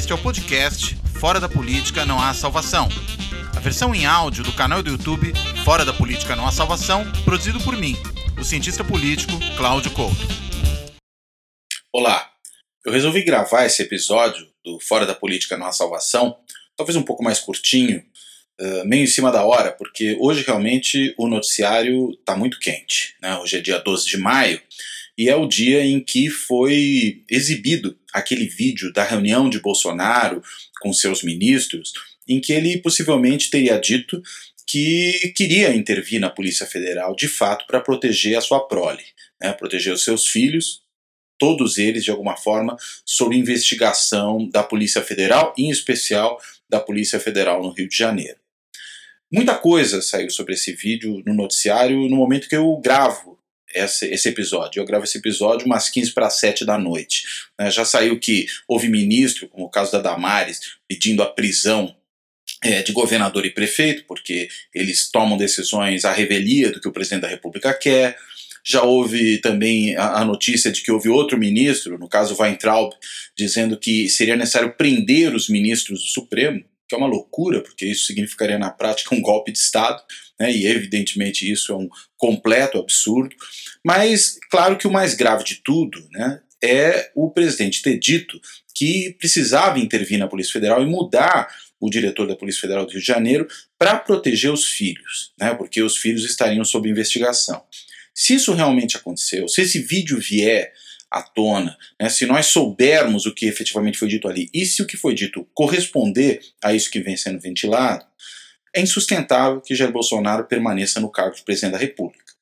Este é o podcast Fora da Política Não Há Salvação. A versão em áudio do canal do YouTube Fora da Política Não Há Salvação, produzido por mim, o cientista político Cláudio Couto. Olá, eu resolvi gravar esse episódio do Fora da Política Não Há Salvação, talvez um pouco mais curtinho, uh, meio em cima da hora, porque hoje realmente o noticiário está muito quente. Né? Hoje é dia 12 de maio e é o dia em que foi exibido aquele vídeo da reunião de Bolsonaro com seus ministros, em que ele possivelmente teria dito que queria intervir na Polícia Federal de fato para proteger a sua prole, né, proteger os seus filhos, todos eles de alguma forma sob investigação da Polícia Federal, em especial da Polícia Federal no Rio de Janeiro. Muita coisa saiu sobre esse vídeo no noticiário no momento que eu gravo esse, esse episódio. Eu gravo esse episódio umas 15 para 7 da noite. Né? Já saiu que houve ministro, como o caso da Damares, pedindo a prisão é, de governador e prefeito, porque eles tomam decisões à revelia do que o presidente da República quer. Já houve também a, a, notícia de que houve outro ministro, no caso Weintraub, dizendo que seria necessário prender os ministros do Supremo que é uma loucura, porque isso significaria na prática um golpe de Estado, né, e evidentemente isso é um completo absurdo. Mas, claro que o mais grave de tudo né, é o presidente ter dito que precisava intervir na Polícia Federal e mudar o diretor da Polícia Federal do Rio de Janeiro para proteger os filhos, né, porque os filhos estariam sob investigação. Se isso realmente aconteceu, se esse vídeo vier à tona, né, se nós soubermos o que efetivamente foi dito ali e se o que foi dito corresponder a isso que vem sendo ventilado, é insustentável que Jair Bolsonaro permaneça no cargo de presidente da República.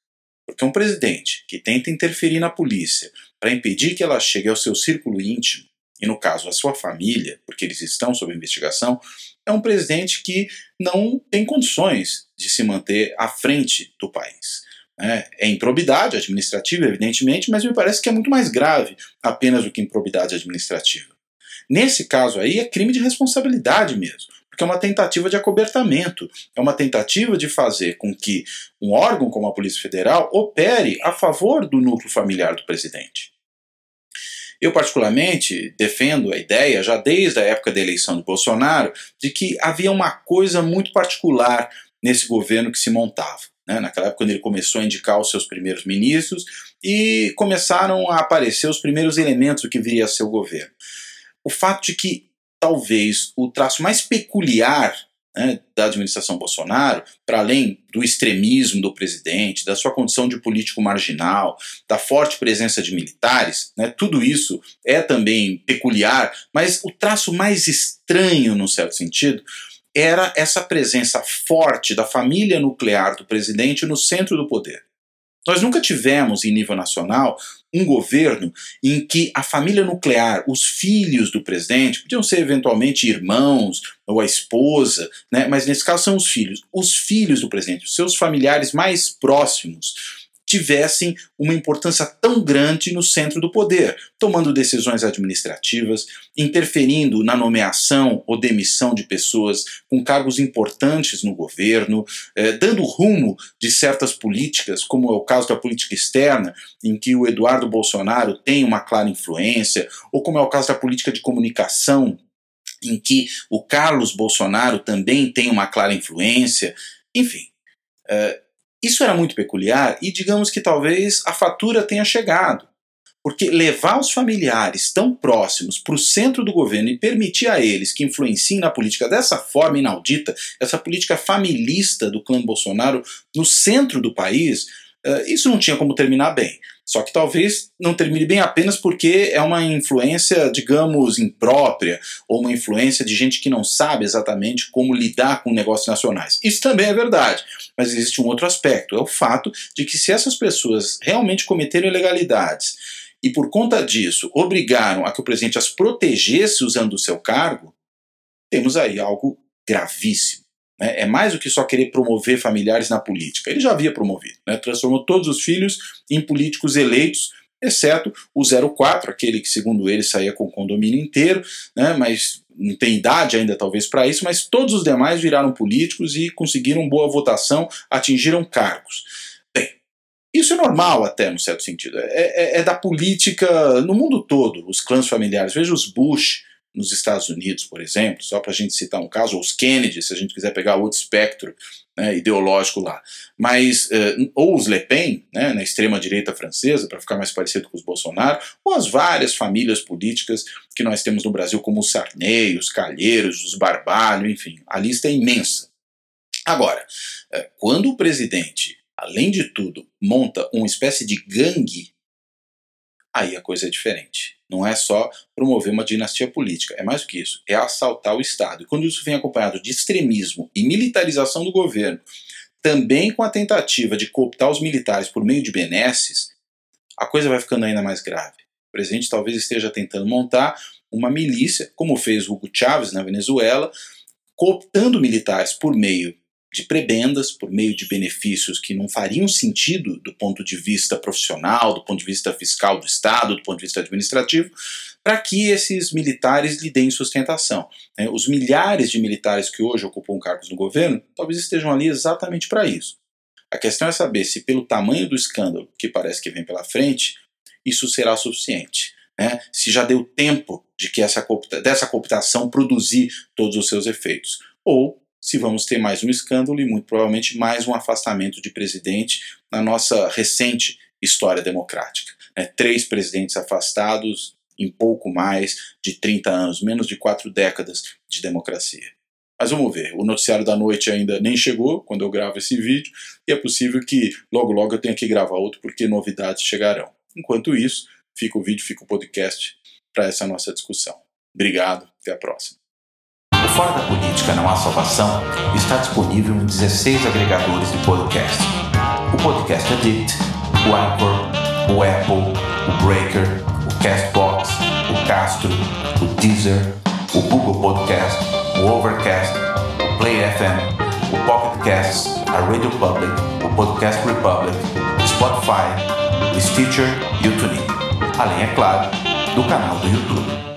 Porque um presidente que tenta interferir na polícia para impedir que ela chegue ao seu círculo íntimo, e no caso a sua família, porque eles estão sob investigação, é um presidente que não tem condições de se manter à frente do país. É, é improbidade administrativa, evidentemente, mas me parece que é muito mais grave apenas do que improbidade administrativa. Nesse caso aí, é crime de responsabilidade mesmo, porque é uma tentativa de acobertamento, é uma tentativa de fazer com que um órgão como a Polícia Federal opere a favor do núcleo familiar do presidente. Eu, particularmente, defendo a ideia, já desde a época da eleição de Bolsonaro, de que havia uma coisa muito particular nesse governo que se montava né, naquela época quando ele começou a indicar os seus primeiros ministros, e começaram a aparecer os primeiros elementos do que viria a ser o governo. O fato de que talvez o traço mais peculiar né, da administração Bolsonaro, para além do extremismo do presidente, da sua condição de político marginal, da forte presença de militares, né, tudo isso é também peculiar, mas o traço mais estranho, num certo sentido, era essa presença forte da família nuclear do presidente no centro do poder. Nós nunca tivemos, em nível nacional, um governo em que a família nuclear, os filhos do presidente, podiam ser eventualmente irmãos ou a esposa, né, mas nesse caso são os filhos, os filhos do presidente, os seus familiares mais próximos, tivessem uma importância tão grande no centro do poder, tomando decisões administrativas, interferindo na nomeação ou demissão de pessoas com cargos importantes no governo, eh, dando rumo de certas políticas, como é o caso da política externa, em que o Eduardo Bolsonaro tem uma clara influência, ou como é o caso da política de comunicação, em que o Carlos Bolsonaro também tem uma clara influência, enfim. Eh, isso era muito peculiar e digamos que talvez a fatura tenha chegado. Porque levar os familiares tão próximos para o centro do governo e permitir a eles que influenciem na política dessa forma inaudita, essa política familista do clã Bolsonaro no centro do país, isso não tinha como terminar bem. Só que talvez não termine bem apenas porque é uma influência, digamos, imprópria, ou uma influência de gente que não sabe exatamente como lidar com negócios nacionais. Isso também é verdade, mas existe um outro aspecto: é o fato de que se essas pessoas realmente cometeram ilegalidades e por conta disso obrigaram a que o presidente as protegesse usando o seu cargo, temos aí algo gravíssimo. Né? É mais do que só querer promover familiares na política. Ele já havia promovido, né? transformou todos os filhos em políticos eleitos, exceto o 04, aquele que, segundo ele, saía com o condomínio inteiro, né? mas não tem idade ainda talvez para isso, mas todos os demais viraram políticos e conseguiram boa votação, atingiram cargos. Isso é normal até, no certo sentido. É, é, é da política no mundo todo, os clãs familiares. Veja os Bush, nos Estados Unidos, por exemplo, só para a gente citar um caso, ou os Kennedy, se a gente quiser pegar outro espectro né, ideológico lá, mas uh, ou os Le Pen, né, na extrema direita francesa, para ficar mais parecido com os Bolsonaro, ou as várias famílias políticas que nós temos no Brasil, como os Sarney, os Calheiros, os Barbalho, enfim, a lista é imensa. Agora, uh, quando o presidente, além de tudo, monta uma espécie de gangue, aí a coisa é diferente. Não é só promover uma dinastia política, é mais do que isso, é assaltar o Estado. E quando isso vem acompanhado de extremismo e militarização do governo, também com a tentativa de cooptar os militares por meio de benesses, a coisa vai ficando ainda mais grave. O presidente talvez esteja tentando montar uma milícia, como fez Hugo Chávez na Venezuela, cooptando militares por meio de prebendas, por meio de benefícios que não fariam sentido do ponto de vista profissional, do ponto de vista fiscal do Estado, do ponto de vista administrativo, para que esses militares lhe deem sustentação. Né? Os milhares de militares que hoje ocupam cargos no governo talvez estejam ali exatamente para isso. A questão é saber se, pelo tamanho do escândalo que parece que vem pela frente, isso será suficiente. Né? Se já deu tempo de que essa dessa cooptação produzir todos os seus efeitos. Ou se vamos ter mais um escândalo e muito provavelmente mais um afastamento de presidente na nossa recente história democrática. Né? Três presidentes afastados em pouco mais de 30 anos, menos de quatro décadas de democracia. Mas vamos ver, o noticiário da noite ainda nem chegou quando eu gravo esse vídeo, e é possível que logo logo eu tenha que gravar outro porque novidades chegarão. Enquanto isso, fica o vídeo, fica o podcast para essa nossa discussão. Obrigado, até a próxima. Fora da Política Não Há Salvação está disponível em 16 agregadores de podcast. O Podcast Addict, o Anchor, o Apple, o Breaker, o Castbox, o Castro, o Deezer, o Google Podcast, o Overcast, o Play FM, o Pocket Casts, a Radio Public, o Podcast Republic, o Spotify, o Stitcher e o TuneIn. Além, é claro, do canal do YouTube.